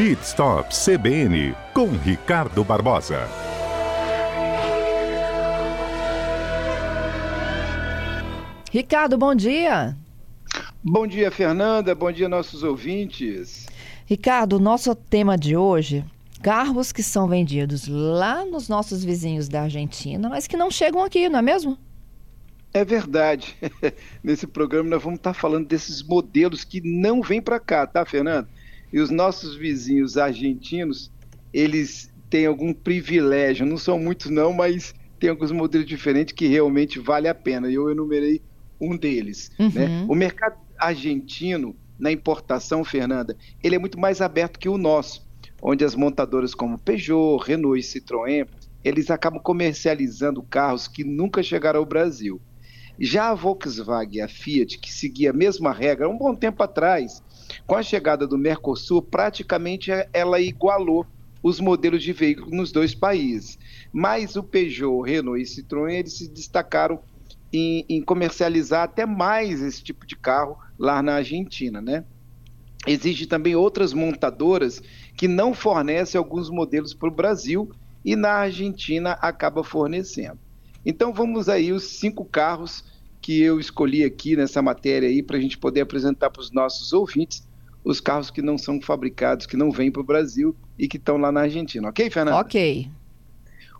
Pit Stop CBN com Ricardo Barbosa. Ricardo, bom dia. Bom dia, Fernanda. Bom dia, nossos ouvintes. Ricardo, nosso tema de hoje carros que são vendidos lá nos nossos vizinhos da Argentina, mas que não chegam aqui, não é mesmo? É verdade. Nesse programa nós vamos estar falando desses modelos que não vêm para cá, tá, Fernando? E os nossos vizinhos argentinos, eles têm algum privilégio, não são muitos não, mas tem alguns modelos diferentes que realmente vale a pena. E eu enumerei um deles. Né? Uhum. Né? O mercado argentino na importação, Fernanda, ele é muito mais aberto que o nosso onde as montadoras como Peugeot, Renault e Citroën, eles acabam comercializando carros que nunca chegaram ao Brasil. Já a Volkswagen e a Fiat, que seguia a mesma regra um bom tempo atrás, com a chegada do Mercosul, praticamente ela igualou os modelos de veículos nos dois países. Mas o Peugeot, Renault e Citroën, eles se destacaram em, em comercializar até mais esse tipo de carro lá na Argentina, né? Existem também outras montadoras que não fornecem alguns modelos para o Brasil e na Argentina acaba fornecendo. Então vamos aí os cinco carros que eu escolhi aqui nessa matéria aí para a gente poder apresentar para os nossos ouvintes os carros que não são fabricados, que não vêm para o Brasil e que estão lá na Argentina. Ok, Fernanda? Ok.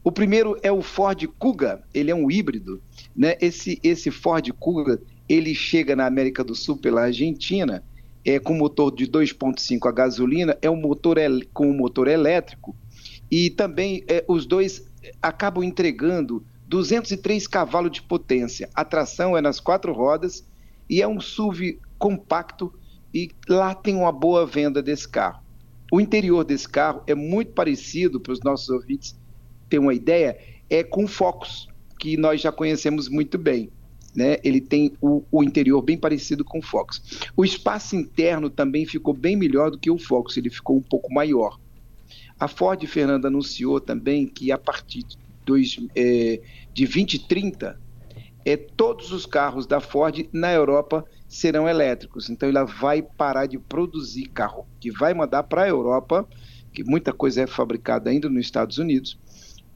O primeiro é o Ford Kuga, ele é um híbrido, né? Esse esse Ford Kuga, ele chega na América do Sul pela Argentina é, com motor de 2.5 a gasolina, é um motor com um motor elétrico e também é, os dois acabam entregando 203 cavalos de potência. A tração é nas quatro rodas e é um SUV compacto e lá tem uma boa venda desse carro. O interior desse carro é muito parecido, para os nossos ouvintes terem uma ideia, é com Focus, que nós já conhecemos muito bem né, ele tem o, o, interior bem parecido com o Fox. O espaço interno também ficou bem melhor do que o Fox, ele ficou um pouco maior. A Ford, Fernanda, anunciou também que a partir de, dois, é, de 2030, é, todos os carros da Ford na Europa serão elétricos. Então ela vai parar de produzir carro, que vai mandar para a Europa, que muita coisa é fabricada ainda nos Estados Unidos,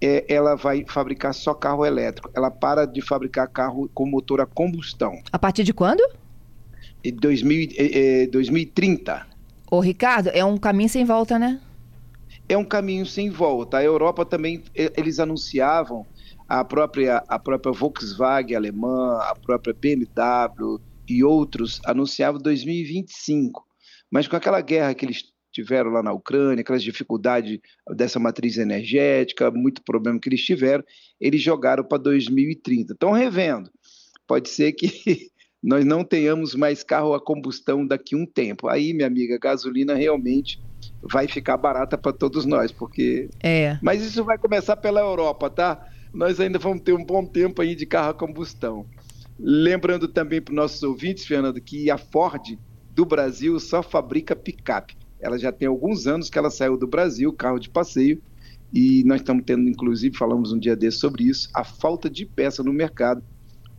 é, ela vai fabricar só carro elétrico. Ela para de fabricar carro com motor a combustão. A partir de quando? Em 2000, é, 2030. Ô, Ricardo, é um caminho sem volta, né? É um caminho sem volta. A Europa também, eles anunciavam, a própria, a própria Volkswagen alemã, a própria BMW e outros anunciavam 2025. Mas com aquela guerra que eles tiveram lá na Ucrânia, aquelas dificuldades dessa matriz energética, muito problema que eles tiveram, eles jogaram para 2030. Estão revendo. Pode ser que nós não tenhamos mais carro a combustão daqui a um tempo. Aí, minha amiga, a gasolina realmente vai ficar barata para todos nós, porque. É. Mas isso vai começar pela Europa, tá? Nós ainda vamos ter um bom tempo aí de carro a combustão. Lembrando também para os nossos ouvintes, Fernando, que a Ford do Brasil só fabrica picape. Ela já tem alguns anos que ela saiu do Brasil, carro de passeio, e nós estamos tendo, inclusive, falamos um dia desse sobre isso, a falta de peça no mercado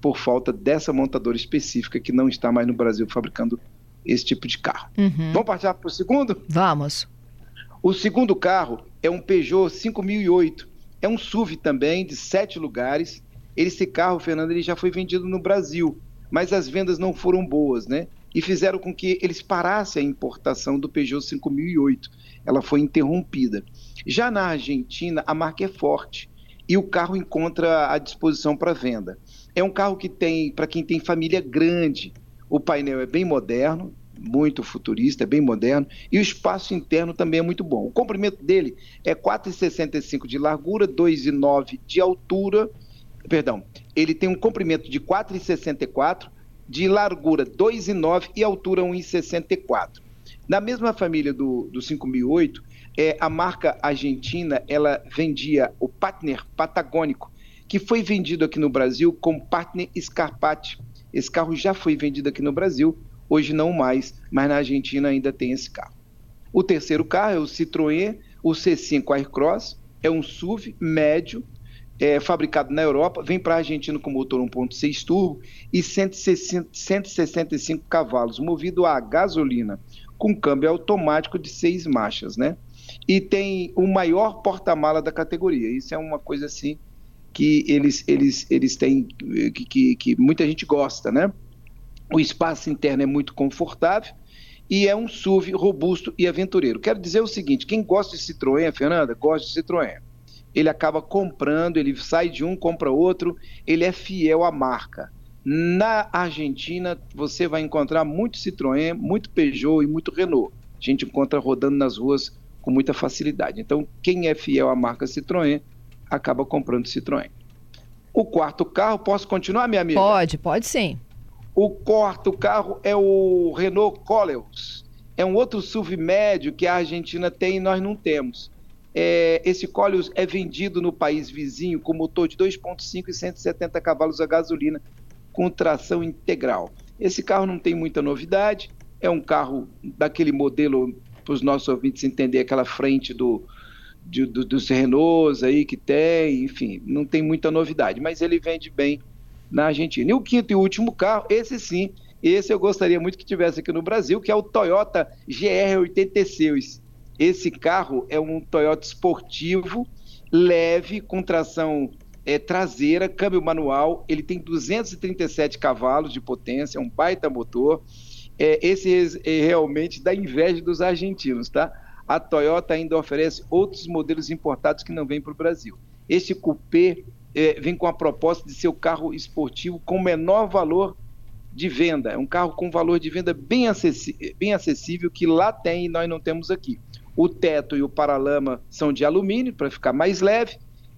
por falta dessa montadora específica que não está mais no Brasil fabricando esse tipo de carro. Uhum. Vamos partir para o segundo? Vamos. O segundo carro é um Peugeot 5008. É um SUV também, de sete lugares. Esse carro, Fernando, ele já foi vendido no Brasil, mas as vendas não foram boas, né? e fizeram com que eles parassem a importação do Peugeot 5008. Ela foi interrompida. Já na Argentina, a marca é forte e o carro encontra à disposição para venda. É um carro que tem, para quem tem família grande, o painel é bem moderno, muito futurista, é bem moderno, e o espaço interno também é muito bom. O comprimento dele é 4,65 de largura, 2,9 de altura, perdão, ele tem um comprimento de 4,64 de largura 2,9 e altura 1,64. Na mesma família do, do 5008, é, a marca argentina ela vendia o Partner Patagônico, que foi vendido aqui no Brasil como Partner Scarpati. Esse carro já foi vendido aqui no Brasil, hoje não mais, mas na Argentina ainda tem esse carro. O terceiro carro é o Citroën, o C5 Aircross, é um SUV médio, é, fabricado na Europa, vem para a Argentina com motor 1.6 turbo e 165 cavalos, movido a gasolina. com câmbio automático de seis marchas, né? E tem o maior porta-mala da categoria. Isso é uma coisa assim que eles, eles, eles têm, que, que, que muita gente gosta, né? O espaço interno é muito confortável e é um SUV robusto e aventureiro. Quero dizer o seguinte: quem gosta de Citroën, Fernanda, gosta de Citroën. Ele acaba comprando, ele sai de um, compra outro, ele é fiel à marca. Na Argentina, você vai encontrar muito Citroën, muito Peugeot e muito Renault. A gente encontra rodando nas ruas com muita facilidade. Então, quem é fiel à marca Citroën acaba comprando Citroën. O quarto carro, posso continuar, minha amiga? Pode, pode sim. O quarto carro é o Renault Coleos. É um outro SUV médio que a Argentina tem e nós não temos. É, esse Coleos é vendido no país vizinho com motor de 2,5 e 170 cavalos a gasolina com tração integral. Esse carro não tem muita novidade, é um carro daquele modelo, para os nossos ouvintes entender, aquela frente do, de, do, dos Renaults aí que tem, enfim, não tem muita novidade, mas ele vende bem na Argentina. E o quinto e último carro, esse sim, esse eu gostaria muito que tivesse aqui no Brasil, que é o Toyota GR86. Esse carro é um Toyota esportivo, leve, com tração é, traseira, câmbio manual, ele tem 237 cavalos de potência, é um baita motor. É, esse é, realmente dá inveja dos argentinos, tá? A Toyota ainda oferece outros modelos importados que não vêm para o Brasil. Este coupé é, vem com a proposta de ser o carro esportivo com menor valor de venda. É um carro com valor de venda bem, bem acessível que lá tem e nós não temos aqui. O teto e o paralama são de alumínio para ficar mais leve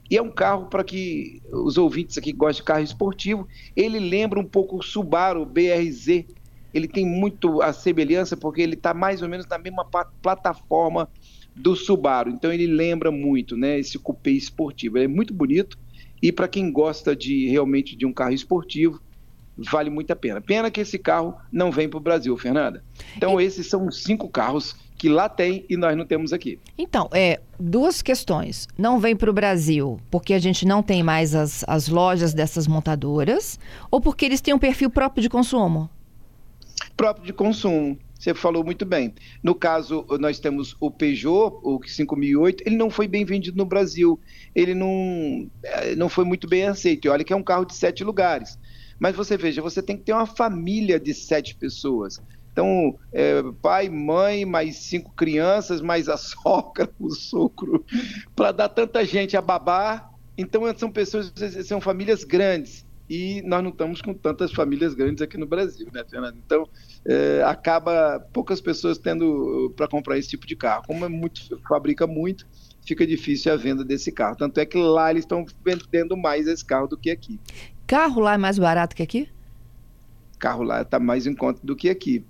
e é um carro para que os ouvintes aqui que de carro esportivo, ele lembra um pouco o Subaru BRZ. Ele tem muito a semelhança porque ele está mais ou menos na mesma plataforma do Subaru. Então ele lembra muito, né, esse cupê esportivo. Ele é muito bonito e para quem gosta de realmente de um carro esportivo, vale muito a pena. Pena que esse carro não vem para o Brasil, Fernanda. Então, e... esses são os cinco carros que lá tem e nós não temos aqui. Então, é, duas questões. Não vem para o Brasil porque a gente não tem mais as, as lojas dessas montadoras ou porque eles têm um perfil próprio de consumo? Próprio de consumo. Você falou muito bem. No caso, nós temos o Peugeot, o 5008, ele não foi bem vendido no Brasil. Ele não, eh, não foi muito bem aceito. E olha que é um carro de sete lugares. Mas você veja, você tem que ter uma família de sete pessoas. Então, é, pai, mãe, mais cinco crianças, mais a sogra, o sogro, para dar tanta gente a babar. Então, são pessoas, são famílias grandes e nós não estamos com tantas famílias grandes aqui no Brasil, né, Fernando? Então, é, acaba poucas pessoas tendo para comprar esse tipo de carro. Como é muito, fabrica muito, fica difícil a venda desse carro. Tanto é que lá eles estão vendendo mais esse carro do que aqui. Carro lá é mais barato que aqui? Carro lá está mais em conta do que aqui.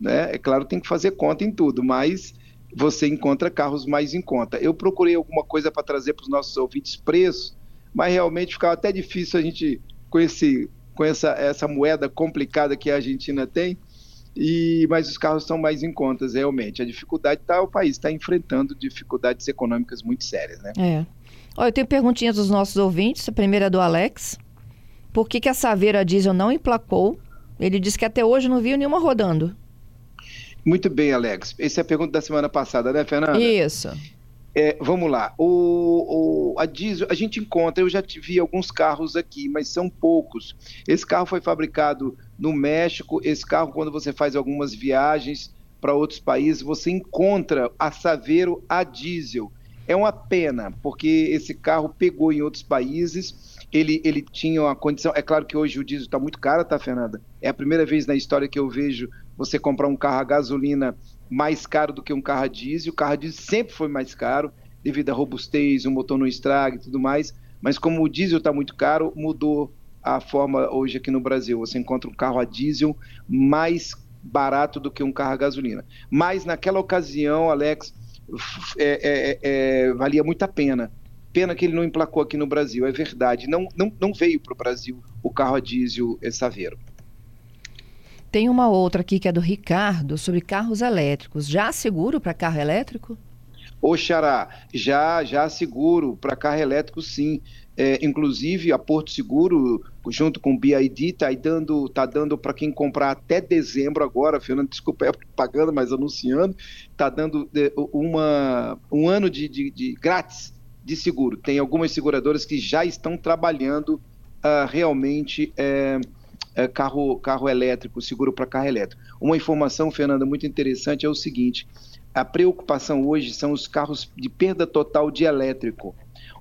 Né? É claro, tem que fazer conta em tudo, mas você encontra carros mais em conta. Eu procurei alguma coisa para trazer para os nossos ouvintes preço, mas realmente ficava até difícil a gente com, esse, com essa, essa moeda complicada que a Argentina tem, e, mas os carros são mais em contas, realmente. A dificuldade está, o país está enfrentando dificuldades econômicas muito sérias, né? É. Olha, eu tenho perguntinhas dos nossos ouvintes. A primeira é do Alex. Por que, que a Saveira Diesel não emplacou? Ele disse que até hoje não viu nenhuma rodando. Muito bem, Alex. Essa é a pergunta da semana passada, né, Fernanda? Isso. É, vamos lá. O, o, a diesel, a gente encontra, eu já vi alguns carros aqui, mas são poucos. Esse carro foi fabricado no México. Esse carro, quando você faz algumas viagens para outros países, você encontra a Saveiro a diesel. É uma pena, porque esse carro pegou em outros países. Ele, ele tinha uma condição. É claro que hoje o diesel está muito caro, tá, Fernanda? É a primeira vez na história que eu vejo você comprar um carro a gasolina mais caro do que um carro a diesel. O carro a diesel sempre foi mais caro, devido à robustez, o motor não estraga e tudo mais. Mas como o diesel está muito caro, mudou a forma hoje aqui no Brasil. Você encontra um carro a diesel mais barato do que um carro a gasolina. Mas naquela ocasião, Alex, é, é, é, valia muito a pena. Pena que ele não emplacou aqui no Brasil, é verdade. Não, não, não veio para o Brasil o carro a diesel Saveiro. Tem uma outra aqui que é do Ricardo sobre carros elétricos. Já seguro para carro elétrico? Ô Xará, já, já seguro para carro elétrico sim. É, inclusive, a Porto Seguro, junto com o BID, está dando, tá dando para quem comprar até dezembro agora, Fernando, desculpa, é pagando, mas anunciando, está dando é, uma, um ano de, de, de, grátis de seguro. Tem algumas seguradoras que já estão trabalhando uh, realmente é, é, carro, carro elétrico, seguro para carro elétrico. Uma informação, Fernanda, muito interessante é o seguinte: a preocupação hoje são os carros de perda total de elétrico.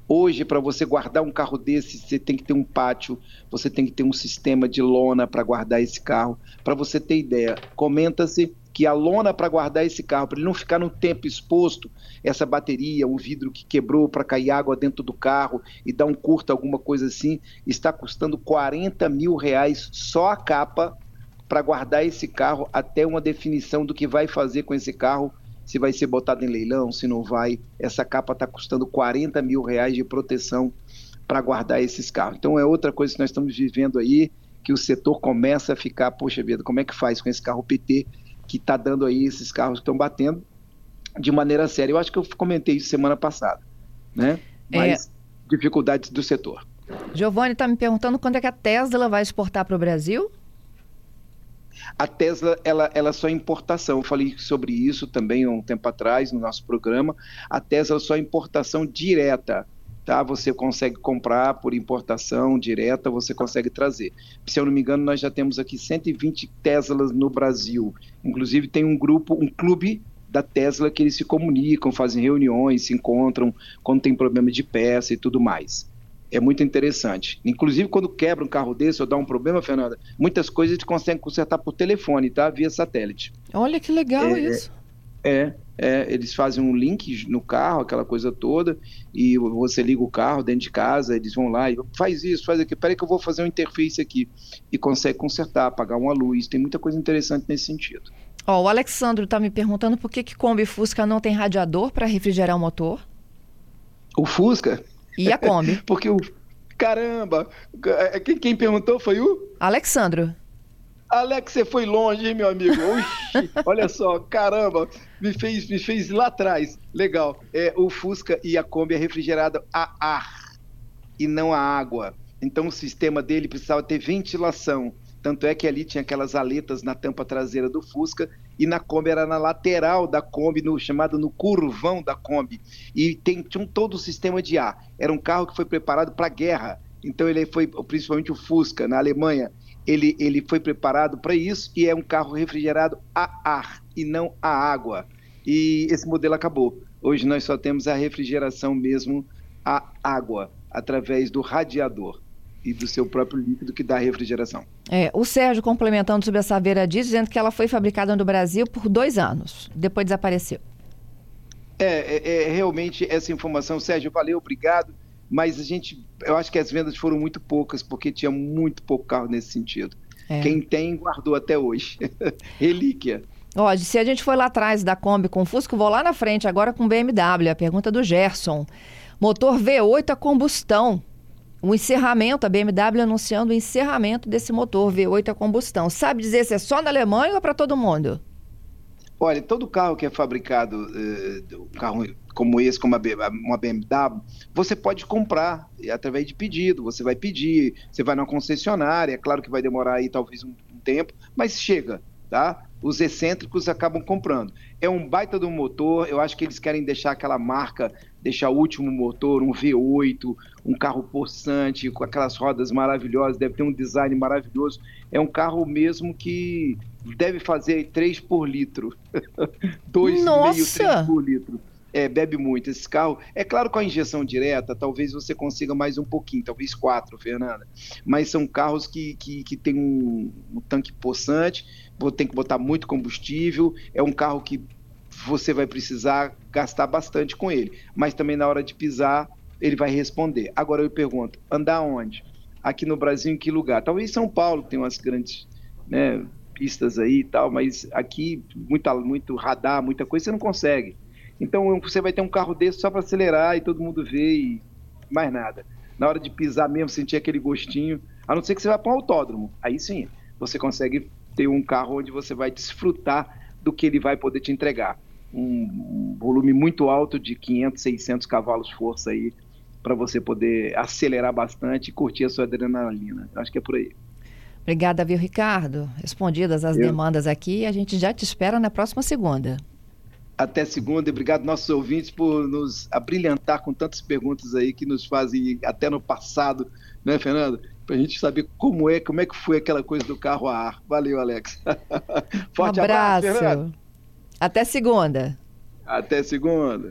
Hoje, para você guardar um carro desse, você tem que ter um pátio, você tem que ter um sistema de lona para guardar esse carro. Para você ter ideia, comenta-se que a lona para guardar esse carro, para ele não ficar no tempo exposto, essa bateria, um vidro que quebrou para cair água dentro do carro e dar um curto, alguma coisa assim, está custando 40 mil reais só a capa para guardar esse carro até uma definição do que vai fazer com esse carro se vai ser botado em leilão, se não vai. Essa capa está custando 40 mil reais de proteção para guardar esses carros. Então é outra coisa que nós estamos vivendo aí, que o setor começa a ficar, poxa vida, como é que faz com esse carro PT que está dando aí esses carros que estão batendo de maneira séria. Eu acho que eu comentei isso semana passada, né? É. Mas é... dificuldades do setor. Giovanni está me perguntando quando é que a Tesla vai exportar para o Brasil? A Tesla, ela, ela só é importação. Eu falei sobre isso também um tempo atrás no nosso programa. A Tesla só é importação direta. Tá? Você consegue comprar por importação direta, você consegue trazer. Se eu não me engano, nós já temos aqui 120 Teslas no Brasil. Inclusive tem um grupo, um clube da Tesla que eles se comunicam, fazem reuniões, se encontram quando tem problema de peça e tudo mais é muito interessante. Inclusive, quando quebra um carro desse ou dá um problema, Fernanda, muitas coisas gente consegue consertar por telefone, tá? Via satélite. Olha que legal é, isso. É, é, eles fazem um link no carro, aquela coisa toda, e você liga o carro dentro de casa, eles vão lá e faz isso, faz aquilo, peraí que eu vou fazer um interface aqui. E consegue consertar, apagar uma luz, tem muita coisa interessante nesse sentido. Ó, o Alexandro está me perguntando por que, que Kombi Fusca não tem radiador para refrigerar o motor? O Fusca? E a Kombi? Porque o. Caramba! É, quem, quem perguntou foi o? Alexandro. Alex, você foi longe, hein, meu amigo? Oxi, olha só, caramba, me fez, me fez lá atrás. Legal. É, o Fusca e a Kombi é refrigerada a ar e não a água. Então o sistema dele precisava ter ventilação. Tanto é que ali tinha aquelas aletas na tampa traseira do Fusca e na Kombi era na lateral da Kombi, no, chamado no curvão da Kombi. E tem, tinha um, todo o sistema de ar. Era um carro que foi preparado para guerra. Então ele foi, principalmente o Fusca, na Alemanha, ele, ele foi preparado para isso e é um carro refrigerado a ar e não a água. E esse modelo acabou. Hoje nós só temos a refrigeração mesmo a água, através do radiador e do seu próprio líquido que dá refrigeração. É, o Sérgio, complementando sobre essa Vera diz, dizendo que ela foi fabricada no Brasil por dois anos, depois desapareceu. É, é, é, realmente essa informação, Sérgio, valeu, obrigado, mas a gente, eu acho que as vendas foram muito poucas, porque tinha muito pouco carro nesse sentido. É. Quem tem, guardou até hoje. Relíquia. Ó, se a gente foi lá atrás da Kombi com Fusco, vou lá na frente agora com BMW, a pergunta do Gerson. Motor V8 a combustão, o encerramento, a BMW anunciando o encerramento desse motor V8 a combustão. Sabe dizer se é só na Alemanha ou é para todo mundo? Olha, todo carro que é fabricado, uh, um carro como esse, como uma BMW, você pode comprar através de pedido. Você vai pedir, você vai na concessionária, é claro que vai demorar aí talvez um, tempo, mas chega, tá? Os excêntricos acabam comprando. É um baita do motor, eu acho que eles querem deixar aquela marca deixar o último motor, um V8, um carro possante, com aquelas rodas maravilhosas, deve ter um design maravilhoso. É um carro mesmo que deve fazer 3 por litro. 2,5, 3 por litro. É, bebe muito esse carro. É claro, com a injeção direta, talvez você consiga mais um pouquinho, talvez quatro, Fernanda. Mas são carros que, que, que tem um, um tanque possante, tem que botar muito combustível. É um carro que você vai precisar gastar bastante com ele. Mas também na hora de pisar, ele vai responder. Agora eu pergunto, andar onde? Aqui no Brasil, em que lugar? Talvez São Paulo, que tem umas grandes né, pistas aí e tal, mas aqui, muita, muito radar, muita coisa, você não consegue. Então você vai ter um carro desse só para acelerar e todo mundo vê e mais nada. Na hora de pisar mesmo, sentir aquele gostinho, a não ser que você vá para um autódromo. Aí sim, você consegue ter um carro onde você vai desfrutar do que ele vai poder te entregar. Um, volume muito alto de 500, 600 cavalos força aí para você poder acelerar bastante e curtir a sua adrenalina. Acho que é por aí. Obrigada, viu, Ricardo? Respondidas as Eu... demandas aqui, a gente já te espera na próxima segunda. Até segunda e obrigado nossos ouvintes por nos abrilhantar com tantas perguntas aí que nos fazem até no passado, né, Fernando? Para a gente saber como é, como é que foi aquela coisa do carro a ar. Valeu, Alex. Forte um abraço. abraço Até segunda. Até segunda.